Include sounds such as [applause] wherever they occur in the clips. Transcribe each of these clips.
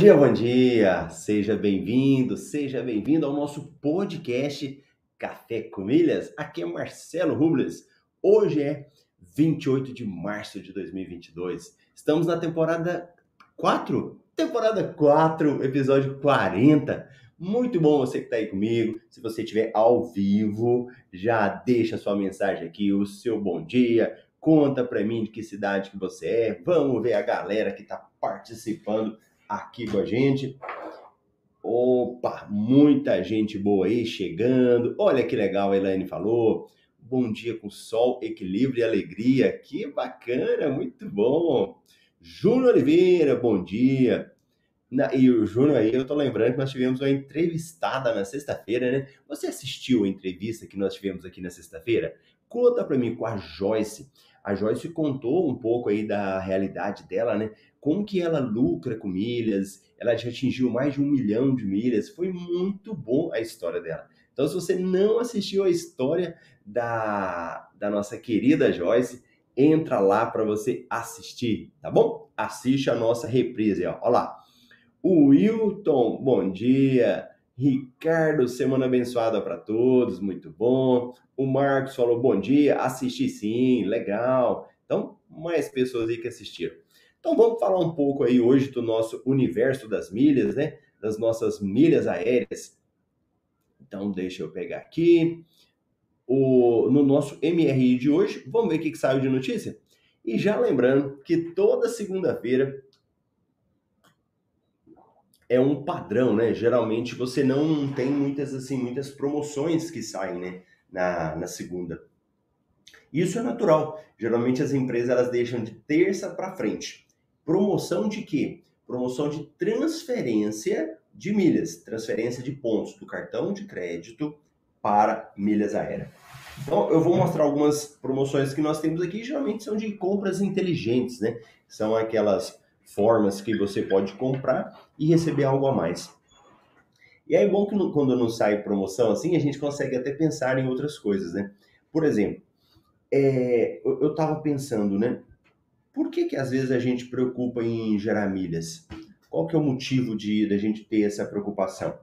Bom dia, bom dia! Seja bem-vindo, seja bem-vindo ao nosso podcast Café com Milhas. Aqui é Marcelo Rubles. Hoje é 28 de março de 2022. Estamos na temporada 4? Temporada 4, episódio 40. Muito bom você que está aí comigo. Se você estiver ao vivo, já deixa sua mensagem aqui, o seu bom dia. Conta para mim de que cidade que você é. Vamos ver a galera que está participando aqui com a gente. Opa, muita gente boa aí chegando. Olha que legal a Elaine falou. Bom dia com sol, equilíbrio e alegria. Que bacana, muito bom. Júnior Oliveira, bom dia. Na, e o Júnior aí, eu tô lembrando que nós tivemos uma entrevistada na sexta-feira, né? Você assistiu a entrevista que nós tivemos aqui na sexta-feira? Conta para mim com a Joyce. A Joyce contou um pouco aí da realidade dela, né? como que ela lucra com milhas, ela já atingiu mais de um milhão de milhas, foi muito bom a história dela. Então, se você não assistiu a história da, da nossa querida Joyce, entra lá para você assistir, tá bom? Assiste a nossa reprise, ó. Olha lá. O Wilton, bom dia. Ricardo, semana abençoada para todos, muito bom. O Marcos falou bom dia, assisti sim, legal. Então, mais pessoas aí que assistiram. Então vamos falar um pouco aí hoje do nosso universo das milhas, né? Das nossas milhas aéreas. Então deixa eu pegar aqui o, no nosso MRI de hoje. Vamos ver o que, que saiu de notícia? E já lembrando que toda segunda-feira é um padrão, né? Geralmente você não tem muitas assim muitas promoções que saem, né? Na, na segunda. Isso é natural. Geralmente as empresas elas deixam de terça para frente. Promoção de quê? Promoção de transferência de milhas, transferência de pontos do cartão de crédito para milhas aéreas. Então, eu vou mostrar algumas promoções que nós temos aqui, geralmente são de compras inteligentes, né? São aquelas formas que você pode comprar e receber algo a mais. E aí é bom que quando não sai promoção assim, a gente consegue até pensar em outras coisas, né? Por exemplo, é, eu estava pensando, né? Por que que às vezes a gente preocupa em gerar milhas? Qual que é o motivo de da gente ter essa preocupação?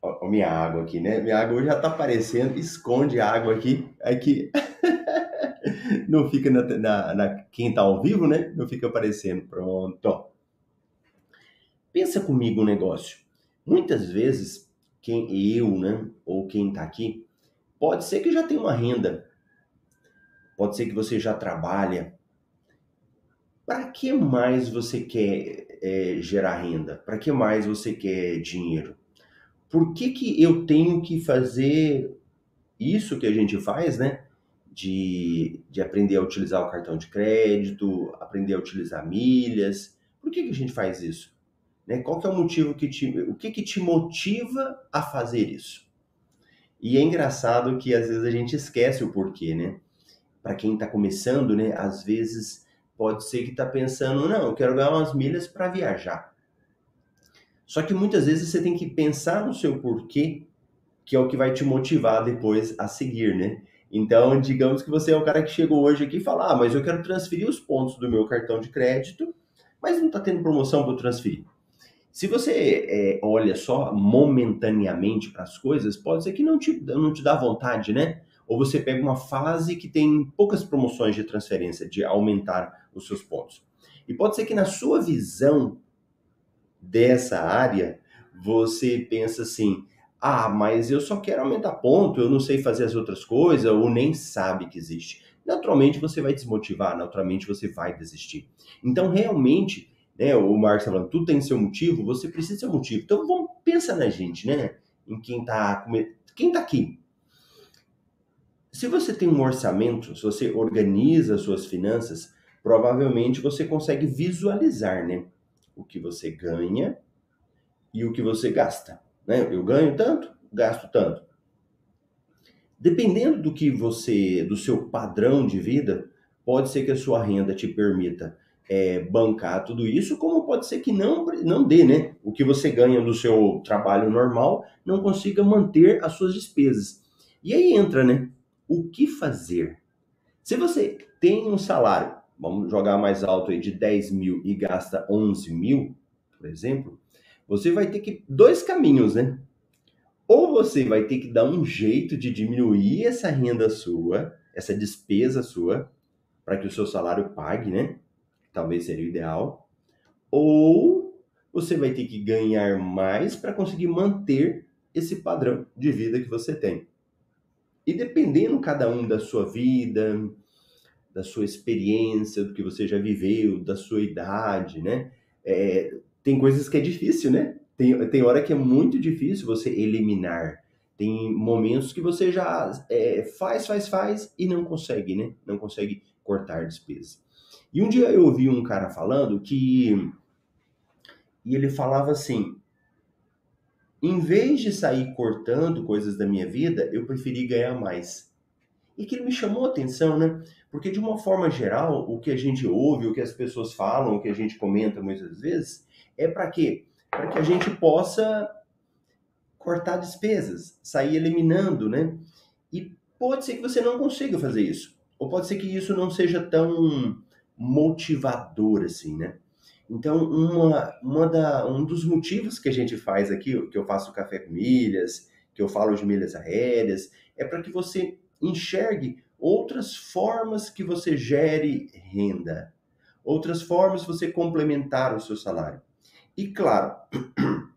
Ó, ó, minha água aqui, né? Minha água já tá aparecendo, esconde a água aqui, aqui. [laughs] Não fica na, na, na, quem tá ao vivo, né? Não fica aparecendo. Pronto. Pensa comigo um negócio. Muitas vezes, quem eu, né, ou quem tá aqui, pode ser que já tenha uma renda. Pode ser que você já trabalha, para que mais você quer é, gerar renda? Para que mais você quer dinheiro? Por que, que eu tenho que fazer isso que a gente faz, né? De, de aprender a utilizar o cartão de crédito, aprender a utilizar milhas. Por que, que a gente faz isso? Né? Qual que é o motivo que te, o que, que te motiva a fazer isso? E é engraçado que às vezes a gente esquece o porquê, né? Para quem está começando, né? Às vezes Pode ser que está pensando, não, eu quero ganhar umas milhas para viajar. Só que muitas vezes você tem que pensar no seu porquê, que é o que vai te motivar depois a seguir, né? Então, digamos que você é o cara que chegou hoje aqui e fala, ah, mas eu quero transferir os pontos do meu cartão de crédito, mas não está tendo promoção para transferir. Se você é, olha só momentaneamente para as coisas, pode ser que não te, não te dá vontade, né? ou você pega uma fase que tem poucas promoções de transferência, de aumentar os seus pontos. E pode ser que na sua visão dessa área, você pensa assim: ah, mas eu só quero aumentar ponto, eu não sei fazer as outras coisas, ou nem sabe que existe. Naturalmente você vai desmotivar, naturalmente você vai desistir. Então, realmente, né, o Marcos tá falando, tudo tem seu motivo, você precisa um motivo. Então, vamos pensar na gente, né? Em quem tá, quem tá aqui, se você tem um orçamento, se você organiza suas finanças, provavelmente você consegue visualizar, né? O que você ganha e o que você gasta, né? Eu ganho tanto, gasto tanto. Dependendo do que você, do seu padrão de vida, pode ser que a sua renda te permita é, bancar tudo isso, como pode ser que não, não dê, né? O que você ganha do seu trabalho normal não consiga manter as suas despesas. E aí entra, né? o que fazer? Se você tem um salário, vamos jogar mais alto aí, de 10 mil e gasta 11 mil, por exemplo, você vai ter que dois caminhos, né? Ou você vai ter que dar um jeito de diminuir essa renda sua, essa despesa sua, para que o seu salário pague, né? Talvez seria o ideal. Ou você vai ter que ganhar mais para conseguir manter esse padrão de vida que você tem. E dependendo cada um da sua vida, da sua experiência, do que você já viveu, da sua idade, né? É, tem coisas que é difícil, né? Tem, tem hora que é muito difícil você eliminar. Tem momentos que você já é, faz, faz, faz e não consegue, né? Não consegue cortar despesas. E um dia eu ouvi um cara falando que. E ele falava assim: em vez de sair cortando coisas da minha vida, eu preferi ganhar mais. E que me chamou a atenção, né? Porque de uma forma geral, o que a gente ouve, o que as pessoas falam, o que a gente comenta muitas vezes, é para quê? Para que a gente possa cortar despesas, sair eliminando, né? E pode ser que você não consiga fazer isso. Ou pode ser que isso não seja tão motivador assim, né? Então, uma, uma da, um dos motivos que a gente faz aqui, que eu faço café com milhas, que eu falo de milhas aéreas, é para que você enxergue outras formas que você gere renda, outras formas você complementar o seu salário. E claro, [clears throat]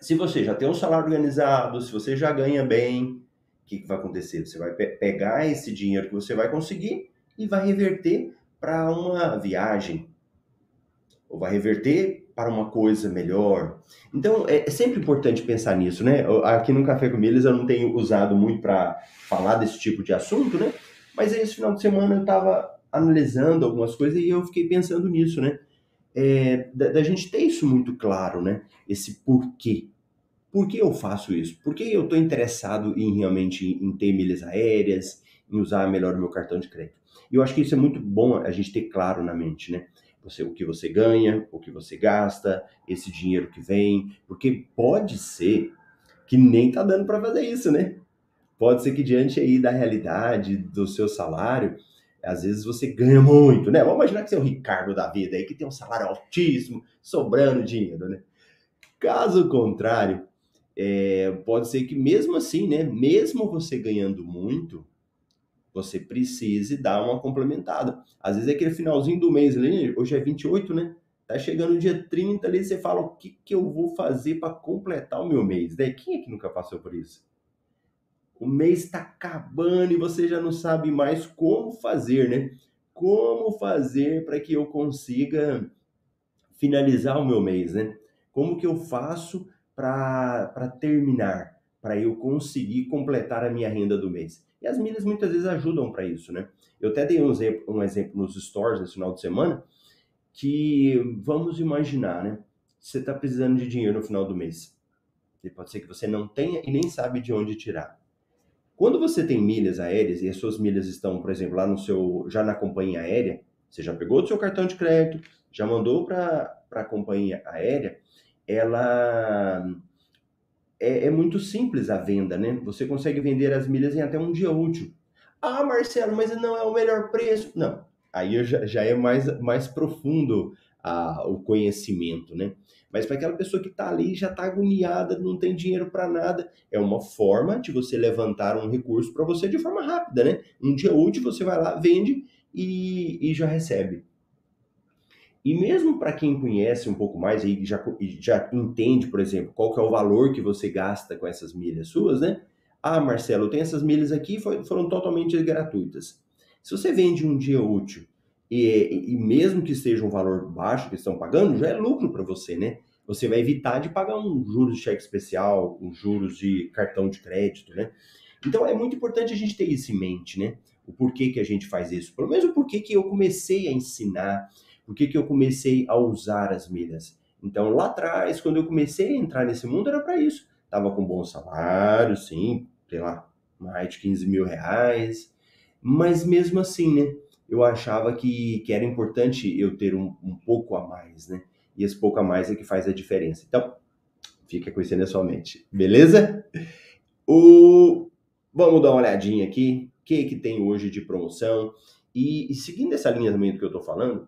se você já tem um salário organizado, se você já ganha bem, o que, que vai acontecer? Você vai pe pegar esse dinheiro que você vai conseguir e vai reverter para uma viagem, ou vai reverter para uma coisa melhor. Então, é, é sempre importante pensar nisso, né? Aqui no Café com Milhas eu não tenho usado muito para falar desse tipo de assunto, né? Mas aí, esse final de semana eu estava analisando algumas coisas e eu fiquei pensando nisso, né? É, da, da, gente ter isso muito claro, né? Esse porquê. Por que eu faço isso? Por que eu estou interessado em realmente em ter milhas aéreas, em usar melhor o meu cartão de crédito? E eu acho que isso é muito bom a gente ter claro na mente, né? Você, o que você ganha, o que você gasta, esse dinheiro que vem, porque pode ser que nem tá dando para fazer isso, né? Pode ser que diante aí da realidade do seu salário, às vezes você ganha muito, né? Vamos imaginar que você é o Ricardo da vida aí, que tem um salário altíssimo, sobrando dinheiro, né? Caso contrário, é, pode ser que mesmo assim, né? Mesmo você ganhando muito, você precise dar uma complementada. Às vezes é aquele finalzinho do mês ali, hoje é 28, né? Tá chegando o dia 30 ali, você fala o que, que eu vou fazer para completar o meu mês. Né? Quem é que nunca passou por isso? O mês está acabando e você já não sabe mais como fazer, né? Como fazer para que eu consiga finalizar o meu mês, né? Como que eu faço para terminar, para eu conseguir completar a minha renda do mês? E as milhas muitas vezes ajudam para isso, né? Eu até dei um exemplo, um exemplo nos stores nesse final de semana, que vamos imaginar, né? Você está precisando de dinheiro no final do mês. E pode ser que você não tenha e nem sabe de onde tirar. Quando você tem milhas aéreas e as suas milhas estão, por exemplo, lá no seu, já na companhia aérea, você já pegou o seu cartão de crédito, já mandou para a companhia aérea, ela é, é, muito simples a venda, né? Você consegue vender as milhas em até um dia útil. Ah, Marcelo, mas não é o melhor preço. Não, aí já, já é mais, mais profundo a, o conhecimento, né? Mas para aquela pessoa que está ali, já está agoniada, não tem dinheiro para nada, é uma forma de você levantar um recurso para você de forma rápida, né? Um dia útil você vai lá, vende e, e já recebe. E mesmo para quem conhece um pouco mais e já, já entende, por exemplo, qual que é o valor que você gasta com essas milhas suas, né? Ah, Marcelo, tenho essas milhas aqui, foram totalmente gratuitas. Se você vende um dia útil e, e mesmo que seja um valor baixo que estão pagando, já é lucro para você, né? Você vai evitar de pagar um juros de cheque especial, um juros de cartão de crédito, né? Então é muito importante a gente ter isso em mente, né? O porquê que a gente faz isso. Pelo menos o porquê que eu comecei a ensinar por que, que eu comecei a usar as milhas? Então, lá atrás, quando eu comecei a entrar nesse mundo, era para isso. Tava com bom salário, sim, sei lá, mais de 15 mil reais. Mas mesmo assim, né? Eu achava que, que era importante eu ter um, um pouco a mais, né? E esse pouco a mais é que faz a diferença. Então, fica aí na sua mente, beleza? O... Vamos dar uma olhadinha aqui. O que, que tem hoje de promoção? E, e seguindo essa linha também do que eu tô falando,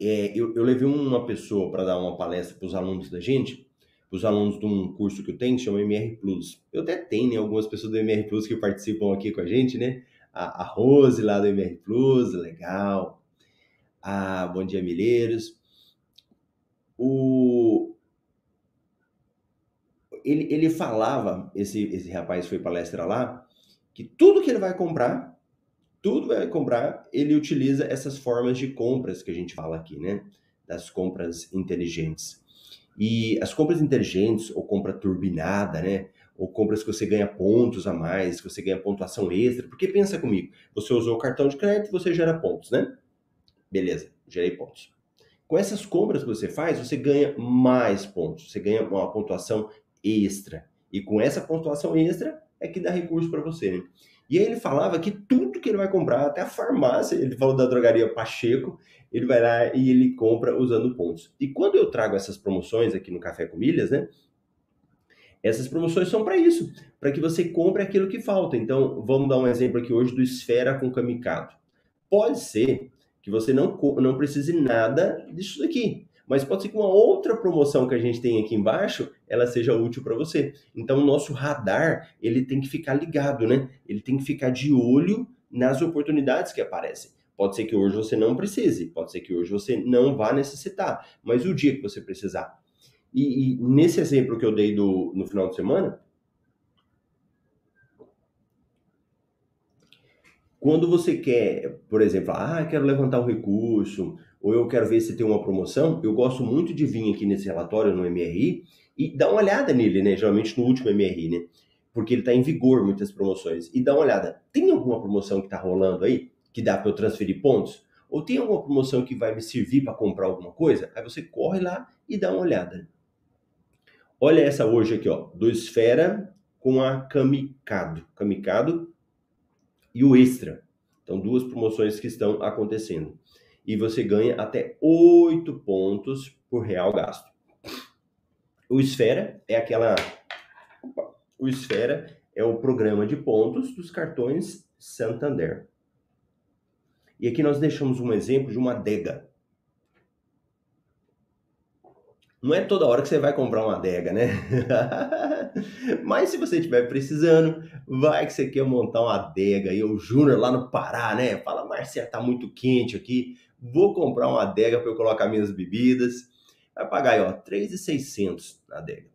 é, eu, eu levei uma pessoa para dar uma palestra para os alunos da gente, os alunos de um curso que eu tenho, que chama MR Plus. Eu até tenho, né, algumas pessoas do MR Plus que participam aqui com a gente, né? A, a Rose lá do MR Plus, legal. Ah, bom dia, Milheiros. O... Ele, ele falava, esse, esse rapaz foi palestra lá, que tudo que ele vai comprar, tudo vai comprar, ele utiliza essas formas de compras que a gente fala aqui, né? Das compras inteligentes. E as compras inteligentes, ou compra turbinada, né? Ou compras que você ganha pontos a mais, que você ganha pontuação extra. Porque pensa comigo, você usou o cartão de crédito, você gera pontos, né? Beleza, gerei pontos. Com essas compras que você faz, você ganha mais pontos, você ganha uma pontuação extra. E com essa pontuação extra é que dá recurso para você, né? E aí ele falava que tudo que ele vai comprar, até a farmácia, ele falou da drogaria Pacheco, ele vai lá e ele compra usando pontos. E quando eu trago essas promoções aqui no Café com Milhas, né? Essas promoções são para isso, para que você compre aquilo que falta. Então, vamos dar um exemplo aqui hoje do Esfera com Kamikado. Pode ser que você não, não precise nada disso daqui mas pode ser que uma outra promoção que a gente tem aqui embaixo, ela seja útil para você. Então, o nosso radar, ele tem que ficar ligado, né? Ele tem que ficar de olho nas oportunidades que aparecem. Pode ser que hoje você não precise, pode ser que hoje você não vá necessitar, mas o dia que você precisar. E, e nesse exemplo que eu dei do, no final de semana, quando você quer, por exemplo, ah, quero levantar um recurso, ou eu quero ver se tem uma promoção, eu gosto muito de vir aqui nesse relatório no MRI e dar uma olhada nele, né? Geralmente no último MRI, né? Porque ele está em vigor muitas promoções. E dá uma olhada. Tem alguma promoção que está rolando aí que dá para eu transferir pontos? Ou tem alguma promoção que vai me servir para comprar alguma coisa? Aí você corre lá e dá uma olhada. Olha essa hoje aqui, ó, do Esfera com a Kamikado, Kamikado e o Extra. Então, duas promoções que estão acontecendo e você ganha até 8 pontos por real gasto. O Esfera é aquela. Opa, o Esfera é o programa de pontos dos cartões Santander. E aqui nós deixamos um exemplo de uma adega. Não é toda hora que você vai comprar uma adega, né? [laughs] Mas se você estiver precisando, vai que você quer montar uma adega e o Júnior lá no Pará, né? Fala, Marcia, tá muito quente aqui vou comprar uma adega para eu colocar minhas bebidas. Vai pagar aí, ó, 3,600 na adega.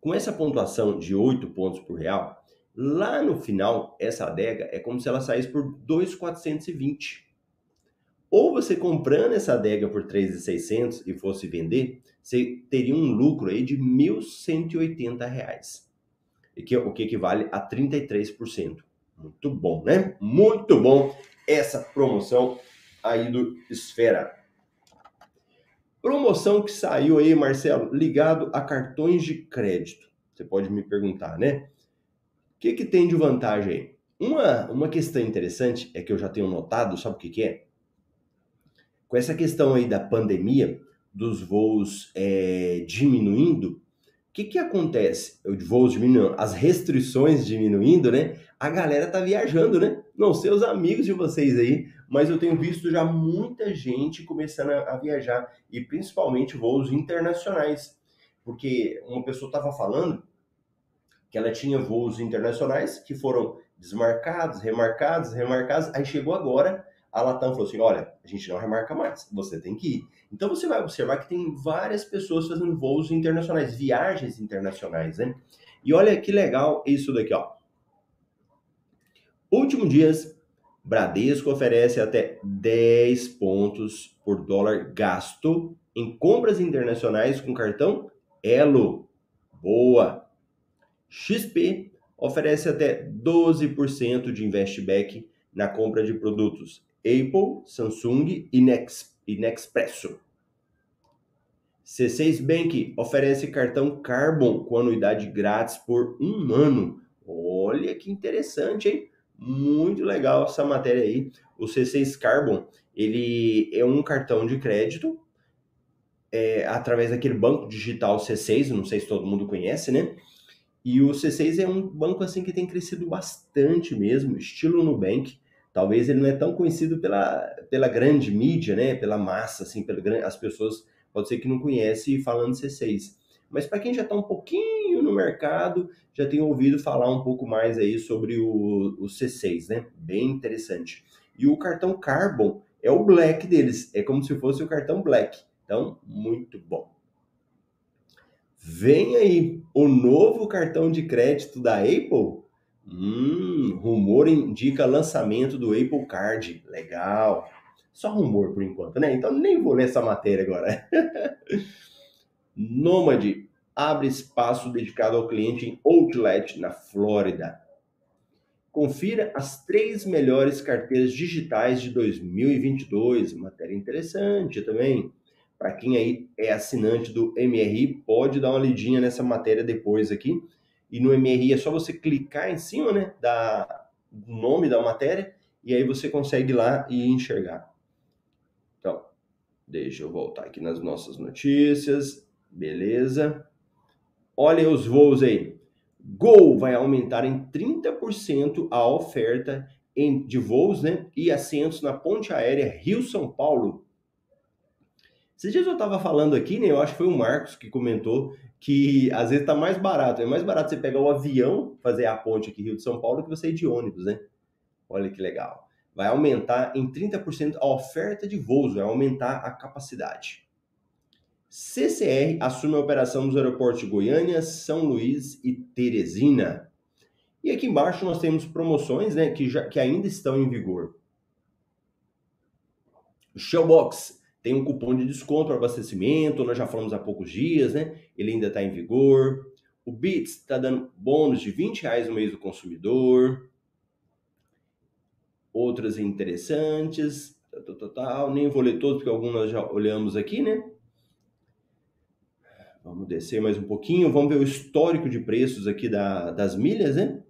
Com essa pontuação de 8 pontos por real, lá no final, essa adega é como se ela saísse por 2,420. Ou você comprando essa adega por 3,600 e fosse vender, você teria um lucro aí de 1.180 reais, o que equivale a 33%. Muito bom, né? Muito bom essa promoção aí do Esfera. Promoção que saiu aí, Marcelo, ligado a cartões de crédito. Você pode me perguntar, né? O que, que tem de vantagem aí? Uma, uma questão interessante é que eu já tenho notado, sabe o que, que é? Com essa questão aí da pandemia, dos voos é, diminuindo, o que, que acontece? Os voos diminuindo, as restrições diminuindo, né? A galera tá viajando, né? Não sei os amigos de vocês aí, mas eu tenho visto já muita gente começando a, viajar e principalmente voos internacionais, porque uma pessoa estava falando que ela tinha voos internacionais que foram desmarcados, remarcados, remarcados, aí chegou agora a Latam falou assim, olha, a gente não remarca mais, você tem que ir. Então você vai observar que tem várias pessoas fazendo voos internacionais, viagens internacionais, né? E olha que legal isso daqui, ó. Último dias, Bradesco oferece até 10 pontos por dólar gasto em compras internacionais com cartão Elo. Boa! XP oferece até 12% de investback na compra de produtos Apple, Samsung e, Nex, e Nexpresso. C6 Bank oferece cartão Carbon com anuidade grátis por um ano. Olha que interessante, hein? Muito legal essa matéria aí. O C6 Carbon, ele é um cartão de crédito é, através daquele banco digital C6, não sei se todo mundo conhece, né? E o C6 é um banco assim que tem crescido bastante mesmo, estilo Nubank. Talvez ele não é tão conhecido pela, pela grande mídia, né? Pela massa, assim, pela, as pessoas pode ser que não conhece falando C6. Mas para quem já está um pouquinho no mercado, já tem ouvido falar um pouco mais aí sobre o, o C6, né? Bem interessante. E o cartão Carbon é o Black deles, é como se fosse o cartão Black. Então, muito bom. Vem aí o novo cartão de crédito da Apple. Hum, rumor indica lançamento do Apple Card. Legal. Só rumor por enquanto, né? Então nem vou ler essa matéria agora. [laughs] Nômade abre espaço dedicado ao cliente em Outlet, na Flórida. Confira as três melhores carteiras digitais de 2022. Matéria interessante também. Para quem aí é assinante do MRI, pode dar uma lidinha nessa matéria depois aqui. E no MRI é só você clicar em cima né, da, do nome da matéria e aí você consegue ir lá e enxergar. Então, deixa eu voltar aqui nas nossas notícias. Beleza. Olha os voos aí. Gol vai aumentar em 30% a oferta de voos né, e assentos na ponte aérea Rio-São Paulo esses dias eu estava falando aqui, né? Eu acho que foi o Marcos que comentou que às vezes tá mais barato. É mais barato você pegar o avião, fazer a ponte aqui Rio de São Paulo, que você ir de ônibus, né? Olha que legal. Vai aumentar em 30% a oferta de voos, vai aumentar a capacidade. CCR assume a operação nos aeroportos de Goiânia, São Luís e Teresina. E aqui embaixo nós temos promoções né, que, já, que ainda estão em vigor. Shellbox tem um cupom de desconto para abastecimento, nós já falamos há poucos dias, né? Ele ainda está em vigor. O Bits está dando bônus de 20 reais no mês do consumidor. Outras interessantes. Tal, Nem vou ler todos, porque alguns nós já olhamos aqui, né? Vamos descer mais um pouquinho. Vamos ver o histórico de preços aqui da, das milhas, né?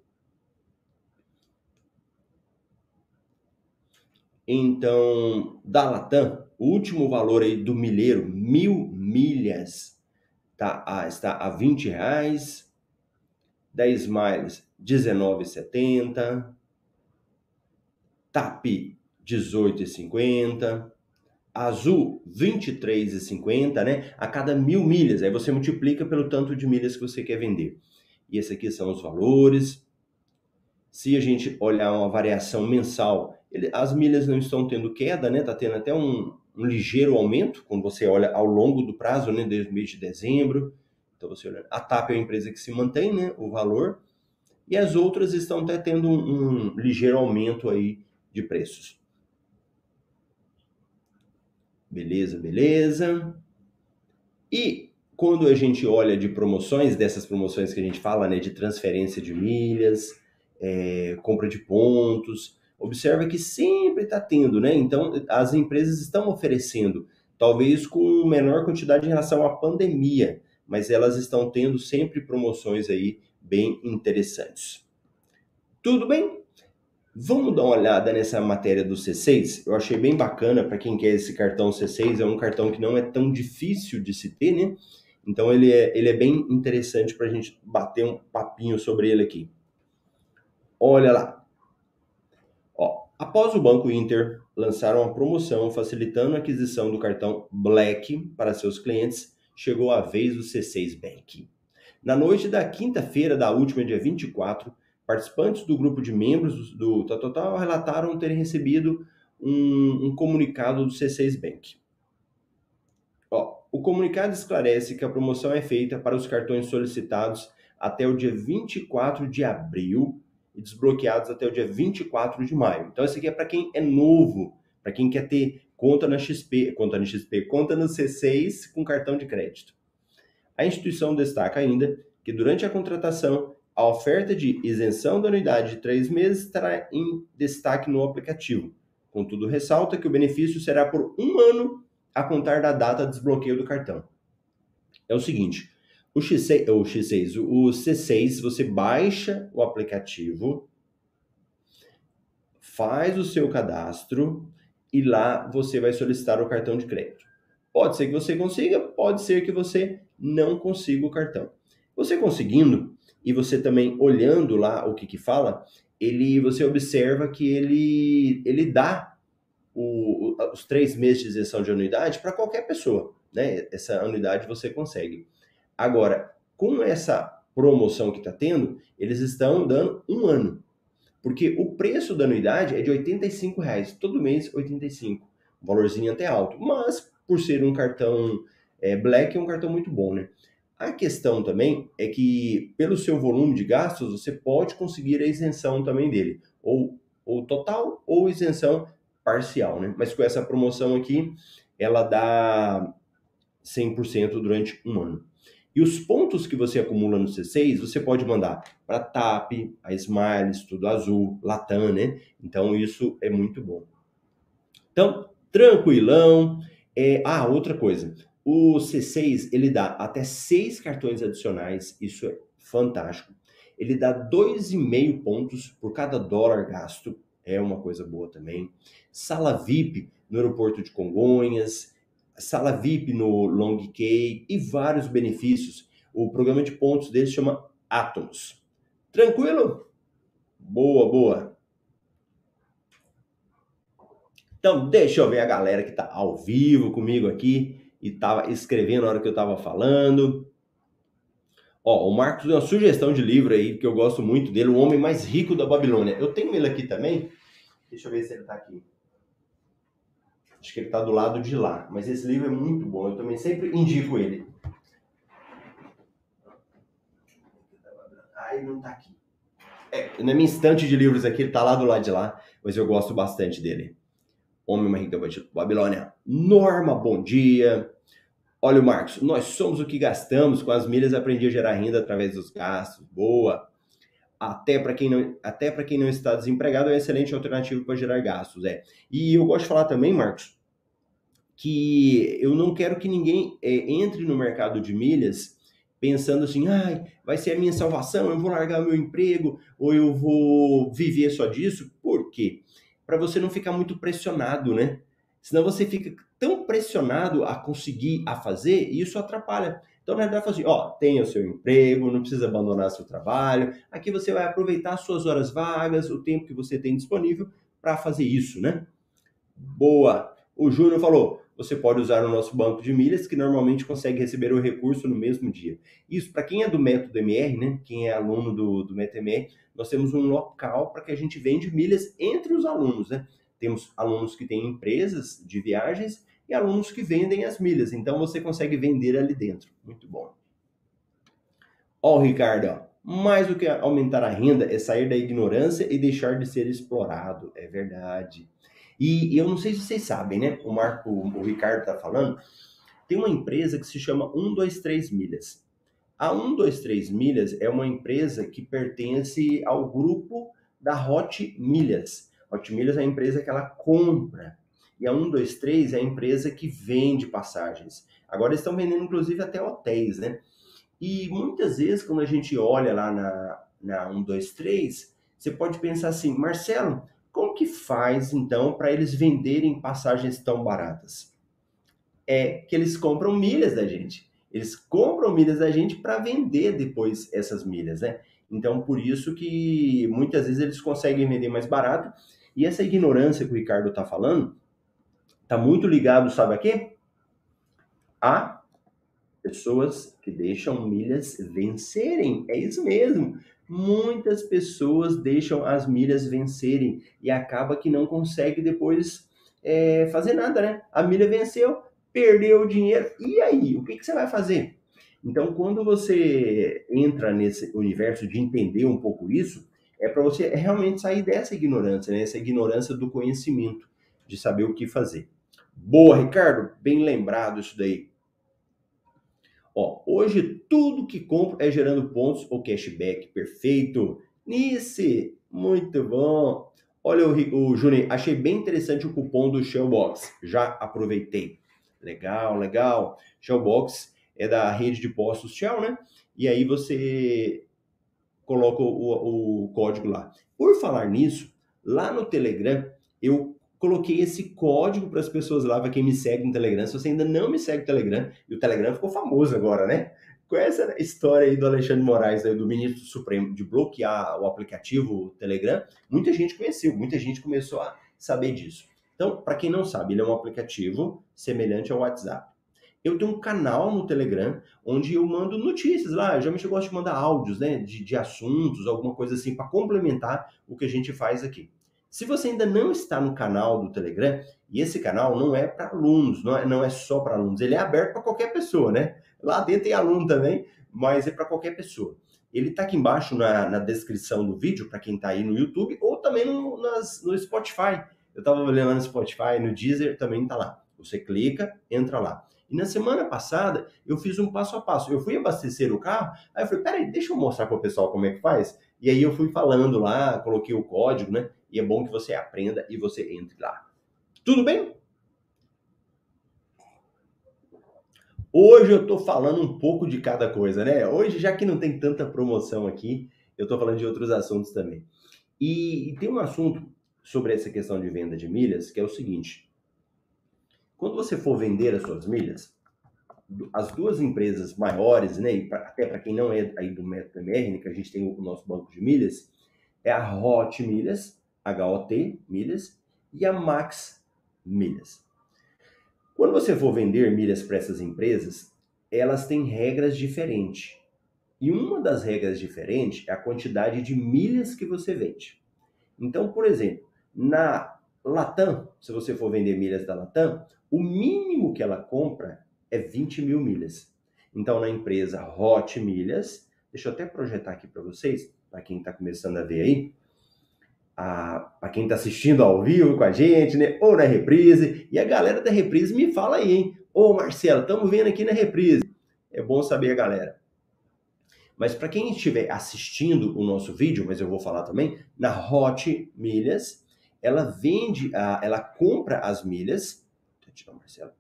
Então, da Latam, o último valor aí do milheiro, mil milhas, tá, a, está a 20 reais. 10 miles, 19,70. TAP, 18,50. Azul, 23,50, né? A cada mil milhas. Aí você multiplica pelo tanto de milhas que você quer vender. E esses aqui são os valores. Se a gente olhar uma variação mensal, ele, as milhas não estão tendo queda, né? Tá tendo até um, um ligeiro aumento quando você olha ao longo do prazo, né, desde o mês de dezembro. Então você olha, a TAP é uma empresa que se mantém, né, o valor, e as outras estão até tendo um, um ligeiro aumento aí de preços. Beleza, beleza. E quando a gente olha de promoções, dessas promoções que a gente fala, né, de transferência de milhas, é, compra de pontos, observa que sempre está tendo, né? Então, as empresas estão oferecendo, talvez com menor quantidade em relação à pandemia, mas elas estão tendo sempre promoções aí bem interessantes. Tudo bem? Vamos dar uma olhada nessa matéria do C6? Eu achei bem bacana para quem quer esse cartão C6, é um cartão que não é tão difícil de se ter, né? Então ele é, ele é bem interessante para a gente bater um papinho sobre ele aqui. Olha lá, Após o Banco Inter lançar uma promoção facilitando a aquisição do cartão Black para seus clientes, chegou a vez do C6 Bank. Na noite da quinta-feira da última, dia 24, participantes do grupo de membros do Total relataram terem recebido um, um comunicado do C6 Bank. Ó, o comunicado esclarece que a promoção é feita para os cartões solicitados até o dia 24 de abril e desbloqueados até o dia 24 de maio. Então, isso aqui é para quem é novo, para quem quer ter conta na XP, conta na XP, conta no C6 com cartão de crédito. A instituição destaca ainda que durante a contratação, a oferta de isenção da anuidade de três meses estará em destaque no aplicativo. Contudo, ressalta que o benefício será por um ano a contar da data de desbloqueio do cartão. É o seguinte, o X6, o X6, o C6, você baixa o aplicativo, faz o seu cadastro e lá você vai solicitar o cartão de crédito. Pode ser que você consiga, pode ser que você não consiga o cartão. Você conseguindo e você também olhando lá o que que fala, ele você observa que ele ele dá o, os três meses de isenção de anuidade para qualquer pessoa, né? Essa anuidade você consegue. Agora, com essa promoção que está tendo, eles estão dando um ano. Porque o preço da anuidade é de R$ reais todo mês 85, um valorzinho até alto, mas por ser um cartão é, Black é um cartão muito bom, né? A questão também é que, pelo seu volume de gastos, você pode conseguir a isenção também dele, ou, ou total ou isenção parcial, né? Mas com essa promoção aqui, ela dá 100% durante um ano. E os pontos que você acumula no C6, você pode mandar para TAP, a Smiles, Tudo Azul, Latam, né? Então isso é muito bom. Então, tranquilão. É... Ah, outra coisa. O C6 ele dá até seis cartões adicionais, isso é fantástico. Ele dá 2,5 pontos por cada dólar gasto, é uma coisa boa também. Sala VIP no aeroporto de Congonhas, sala VIP no Long Key e vários benefícios. O programa de pontos dele chama Atomos. Tranquilo? Boa, boa. Então, deixa eu ver a galera que está ao vivo comigo aqui e estava escrevendo na hora que eu estava falando. Ó, o Marcos deu uma sugestão de livro aí que eu gosto muito dele, O Homem Mais Rico da Babilônia. Eu tenho ele aqui também. Deixa eu ver se ele está aqui. Acho que ele está do lado de lá. Mas esse livro é muito bom. Eu também sempre indico ele. Ai, não está aqui. É, na minha estante de livros aqui, ele está lá do lado de lá. Mas eu gosto bastante dele. Homem mais rico da Babilônia. Norma, bom dia. Olha o Marcos, nós somos o que gastamos, com as milhas aprendi a gerar renda através dos gastos. Boa. Até para quem não, até para quem não está desempregado é uma excelente alternativa para gerar gastos, é. E eu gosto de falar também, Marcos, que eu não quero que ninguém é, entre no mercado de milhas pensando assim, ai, vai ser a minha salvação, eu vou largar meu emprego ou eu vou viver só disso. Por quê? para você não ficar muito pressionado, né? Senão você fica tão pressionado a conseguir a fazer e isso atrapalha. Então, na verdade, assim, ó, tenha o seu emprego, não precisa abandonar seu trabalho. Aqui você vai aproveitar suas horas vagas, o tempo que você tem disponível para fazer isso, né? Boa. O Júnior falou: você pode usar o nosso banco de milhas, que normalmente consegue receber o recurso no mesmo dia. Isso, para quem é do método MR, né? Quem é aluno do, do método MR, nós temos um local para que a gente vende milhas entre os alunos, né? Temos alunos que têm empresas de viagens e alunos que vendem as milhas. Então você consegue vender ali dentro. Muito bom. Ó, o Ricardo, mais do que aumentar a renda é sair da ignorância e deixar de ser explorado. É verdade. E, e eu não sei se vocês sabem, né? O Marco, o Ricardo está falando. Tem uma empresa que se chama 123 Milhas. A 123 Milhas é uma empresa que pertence ao grupo da Hot Milhas. Hot Milhas é a empresa que ela compra. E a 123 é a empresa que vende passagens. Agora estão vendendo, inclusive, até hotéis, né? E muitas vezes, quando a gente olha lá na, na 123, você pode pensar assim, Marcelo, como que faz, então, para eles venderem passagens tão baratas? É que eles compram milhas da gente. Eles compram milhas da gente para vender depois essas milhas, né? Então, por isso que muitas vezes eles conseguem vender mais barato. E essa ignorância que o Ricardo está falando está muito ligado, sabe a quê? A pessoas que deixam milhas vencerem. É isso mesmo. Muitas pessoas deixam as milhas vencerem e acaba que não consegue depois é, fazer nada, né? A milha venceu, perdeu o dinheiro. E aí? O que, que você vai fazer? Então, quando você entra nesse universo de entender um pouco isso, é para você realmente sair dessa ignorância, né? Essa ignorância do conhecimento, de saber o que fazer. Boa, Ricardo, bem lembrado isso daí. Ó, hoje tudo que compro é gerando pontos ou cashback, perfeito. Nice, muito bom. Olha o, o Júnior, achei bem interessante o cupom do Shellbox, já aproveitei. Legal, legal. Shellbox é da rede de postos Shell, né? E aí você coloca o, o código lá. Por falar nisso, lá no Telegram, eu coloquei esse código para as pessoas lá, para quem me segue no Telegram. Se você ainda não me segue no Telegram, e o Telegram ficou famoso agora, né? com essa história aí do Alexandre Moraes, aí, do ministro Supremo, de bloquear o aplicativo Telegram, muita gente conheceu, muita gente começou a saber disso. Então, para quem não sabe, ele é um aplicativo semelhante ao WhatsApp. Eu tenho um canal no Telegram onde eu mando notícias lá. Eu geralmente eu gosto de mandar áudios, né, de, de assuntos, alguma coisa assim, para complementar o que a gente faz aqui. Se você ainda não está no canal do Telegram, e esse canal não é para alunos, não é, não é só para alunos, ele é aberto para qualquer pessoa, né? Lá dentro tem aluno também, mas é para qualquer pessoa. Ele está aqui embaixo na, na, descrição do vídeo, para quem está aí no YouTube, ou também no, nas, no Spotify. Eu estava olhando no Spotify, no Deezer, também está lá. Você clica, entra lá. E na semana passada, eu fiz um passo a passo. Eu fui abastecer o carro, aí eu falei, peraí, deixa eu mostrar para o pessoal como é que faz. E aí eu fui falando lá, coloquei o código, né? E é bom que você aprenda e você entre lá. Tudo bem? Hoje eu tô falando um pouco de cada coisa, né? Hoje, já que não tem tanta promoção aqui, eu tô falando de outros assuntos também. E, e tem um assunto sobre essa questão de venda de milhas que é o seguinte: quando você for vender as suas milhas, as duas empresas maiores, né, e pra, até para quem não é aí do método MR, né, que a gente tem o nosso banco de milhas, é a Hot Milhas, HOT Milhas, e a Max Milhas. Quando você for vender milhas para essas empresas, elas têm regras diferentes. E uma das regras diferentes é a quantidade de milhas que você vende. Então, por exemplo, na Latam, se você for vender milhas da Latam, o mínimo que ela compra é 20 mil milhas. Então, na empresa Hot Milhas, deixa eu até projetar aqui para vocês, para quem está começando a ver aí, para quem está assistindo ao vivo com a gente, né? Ou na reprise. E a galera da reprise me fala aí, hein? Ô Marcelo, estamos vendo aqui na reprise. É bom saber a galera. Mas para quem estiver assistindo o nosso vídeo, mas eu vou falar também, na Hot Milhas, ela vende, a, ela compra as milhas, tirar o Marcelo,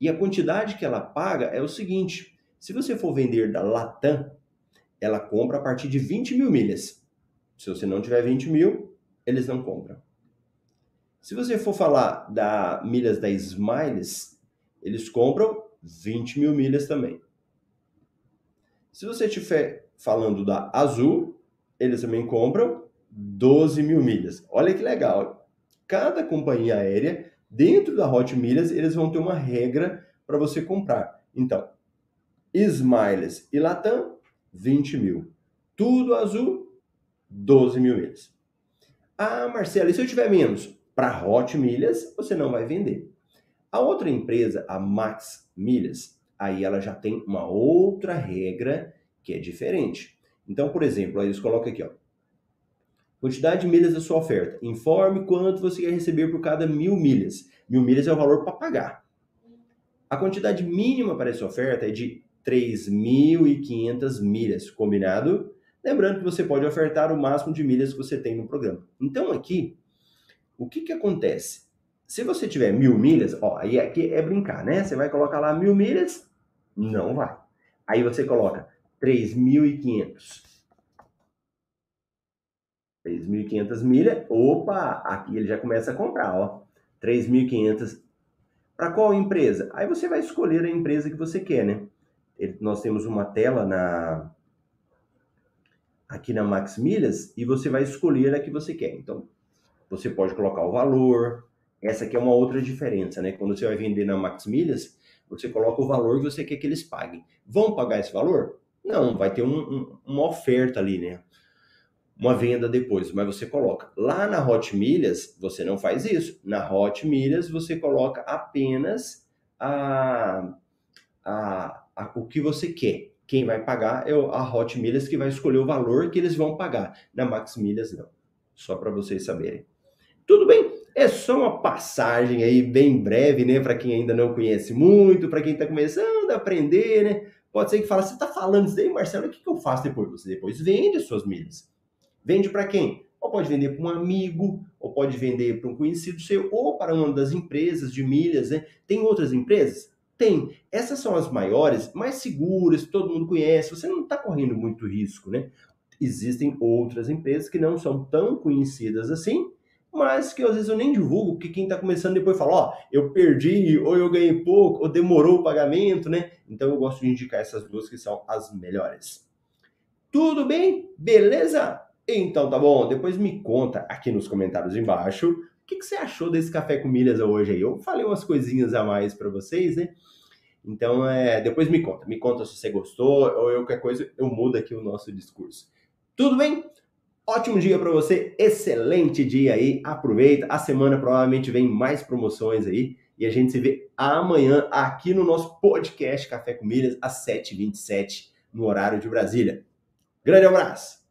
e a quantidade que ela paga é o seguinte: se você for vender da Latam, ela compra a partir de 20 mil milhas. Se você não tiver 20 mil, eles não compram. Se você for falar da milhas da Smiles, eles compram 20 mil milhas também. Se você estiver falando da Azul, eles também compram 12 mil milhas. Olha que legal cada companhia aérea, dentro da Hot Milhas, eles vão ter uma regra para você comprar. Então, Smiles e Latam, 20 mil. Tudo azul, 12 mil milhas. Ah, Marcelo, e se eu tiver menos? Para Hot Milhas, você não vai vender. A outra empresa, a Max Milhas, aí ela já tem uma outra regra que é diferente. Então, por exemplo, aí eles colocam aqui, ó, Quantidade de milhas da sua oferta. Informe quanto você quer receber por cada mil milhas. Mil milhas é o valor para pagar. A quantidade mínima para essa oferta é de 3.500 milhas, combinado? Lembrando que você pode ofertar o máximo de milhas que você tem no programa. Então aqui, o que, que acontece? Se você tiver mil milhas, ó, aí aqui é brincar, né? Você vai colocar lá mil milhas? Não vai. Aí você coloca 3.500 3.500 milhas, opa, aqui ele já começa a comprar, ó, 3.500. Para qual empresa? Aí você vai escolher a empresa que você quer, né? Ele, nós temos uma tela na aqui na Max Milhas e você vai escolher a que você quer. Então, você pode colocar o valor. Essa aqui é uma outra diferença, né? Quando você vai vender na Max Milhas, você coloca o valor que você quer que eles paguem. Vão pagar esse valor? Não, vai ter um, um, uma oferta ali, né? Uma venda depois, mas você coloca. Lá na Hot Milhas, você não faz isso. Na Hot Milhas, você coloca apenas a, a, a, o que você quer. Quem vai pagar é a Hot Milhas que vai escolher o valor que eles vão pagar. Na Max Milhas, não. Só para vocês saberem. Tudo bem? É só uma passagem aí bem breve, né? Para quem ainda não conhece muito, para quem está começando a aprender, né? Pode ser que fale, você está falando isso daí, Marcelo, o que, que eu faço depois? Você depois vende as suas milhas. Vende para quem? Ou pode vender para um amigo, ou pode vender para um conhecido seu, ou para uma das empresas de milhas, né? Tem outras empresas? Tem. Essas são as maiores, mais seguras, todo mundo conhece, você não está correndo muito risco, né? Existem outras empresas que não são tão conhecidas assim, mas que às vezes eu nem divulgo, porque quem está começando depois fala, ó, oh, eu perdi, ou eu ganhei pouco, ou demorou o pagamento, né? Então eu gosto de indicar essas duas que são as melhores. Tudo bem? Beleza? Então tá bom, depois me conta aqui nos comentários embaixo o que, que você achou desse café com milhas hoje aí. Eu falei umas coisinhas a mais para vocês, né? Então, é, depois me conta, me conta se você gostou ou eu qualquer coisa, eu mudo aqui o nosso discurso. Tudo bem? Ótimo dia para você, excelente dia aí, aproveita. A semana provavelmente vem mais promoções aí e a gente se vê amanhã aqui no nosso podcast Café com Milhas às 7h27 no horário de Brasília. Grande abraço!